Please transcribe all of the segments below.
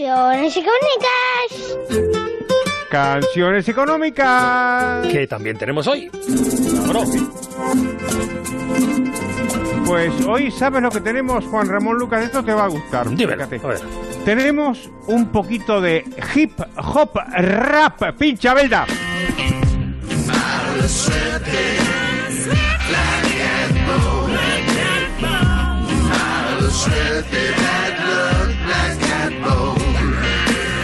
Canciones icónicas. Canciones económicas. Que también tenemos hoy. Claro. Pues hoy, ¿sabes lo que tenemos, Juan Ramón Lucas? Esto te va a gustar. Dímelo, a ver. Tenemos un poquito de hip hop rap. Pincha, Belda.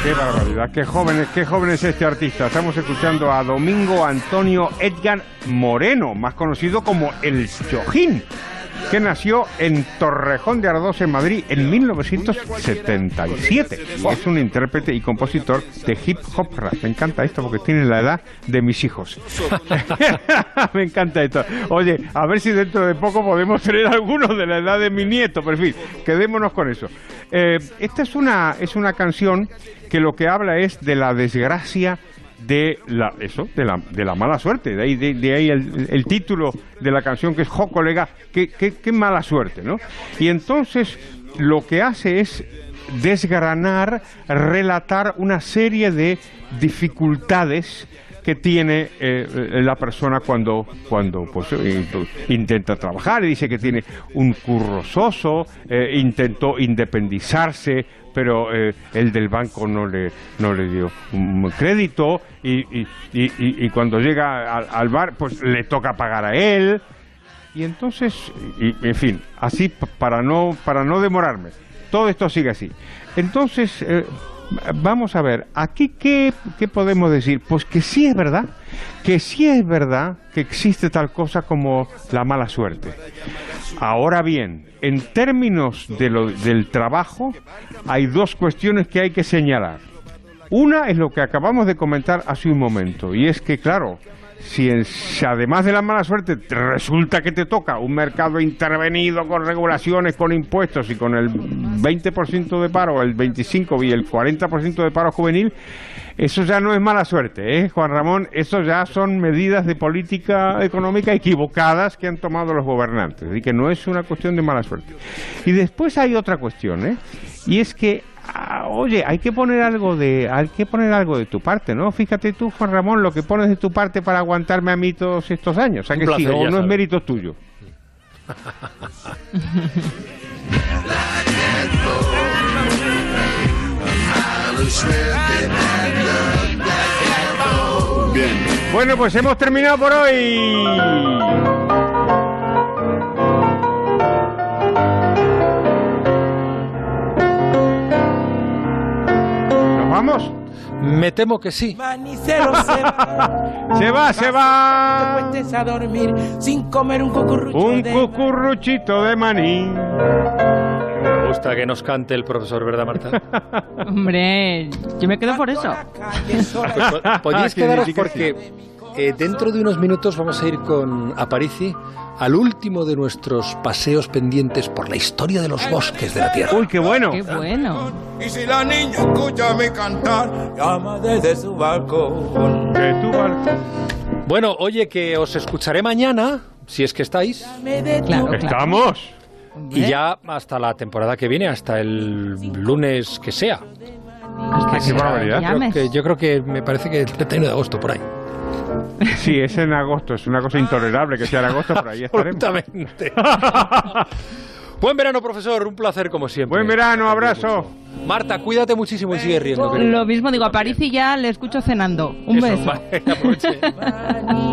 Qué barbaridad, qué joven, es- qué joven es este artista. Estamos escuchando a Domingo Antonio Edgar Moreno, más conocido como El Chojín, que nació en Torrejón de Ardoz, en Madrid, en 1977. Es un intérprete y compositor de hip hop rap. Me encanta esto porque tiene la edad de mis hijos. Me encanta esto. Oye, a ver si dentro de poco podemos tener algunos de la edad de mi nieto, pero en fin, quedémonos con eso. Eh, esta es una, es una canción que lo que habla es de la desgracia de la eso de la, de la mala suerte. De ahí de, de ahí el, título de la canción que es Jo colega qué, qué mala suerte no y entonces lo que hace es desgranar relatar una serie de dificultades que tiene eh, la persona cuando cuando pues eh, intenta trabajar y dice que tiene un curro soso eh, intentó independizarse pero eh, el del banco no le no le dio un crédito y, y, y- cuando llega al, al bar pues le toca pagar a él. Y entonces en fin así para no para no demorarme todo esto sigue así. Entonces eh, vamos a ver aquí qué, qué podemos decir pues que sí es verdad que sí es verdad que existe tal cosa como la mala suerte Ahora bien, en términos de lo- del trabajo, hay dos cuestiones que hay que señalar. Una es lo que acabamos de comentar hace un momento, y es que, claro, si, en- si además de la mala suerte te resulta que te toca un mercado intervenido con regulaciones, con impuestos y con el 20% de paro, el 25% y el 40% de paro juvenil, eso ya no es mala suerte, ¿eh, Juan Ramón? Eso ya son medidas de política económica equivocadas que han tomado los gobernantes, y que no es una cuestión de mala suerte. Y después hay otra cuestión, ¿eh? Y es que, ah, oye, hay que poner algo de, hay que poner algo de tu parte, ¿no? Fíjate tú, Juan Ramón, lo que pones de tu parte para aguantarme a mí todos estos años, o sea Un que sí, placer, o no es mérito tuyo. Bueno, pues hemos terminado por hoy. Me temo que sí. Manicero se va. Se va, se va. Acuestes a dormir sin comer un cucurrucho Un de cucurruchito de maní. Me gusta que nos cante el profesor, ¿verdad, Marta? Hombre, yo me quedo por eso. Pues, po- podíais Que quedaros porque eh, dentro de unos minutos vamos a ir con Aparici al último de nuestros paseos pendientes por la historia de los bosques de la Tierra. Uy, qué bueno. Qué bueno. Y si la niña escucha mi cantar, llama desde su balcón. Que tú, barco. Bueno, oye, que os escucharé mañana, si es que estáis, de tu Claro, claro. Estamos. y ya hasta la temporada que viene, hasta el lunes que sea. Hasta Qué que. Que yo creo que me parece que el 31 de agosto, por ahí. Sí, es en agosto. Es una cosa intolerable que sea en agosto, pero ahí estaremos. Absolutamente. Buen verano, profesor. Un placer, como siempre. Buen verano, abrazo. Marta, cuídate muchísimo y sigue riendo. Lo mismo digo, a París y ya le escucho cenando. Un Eso, beso.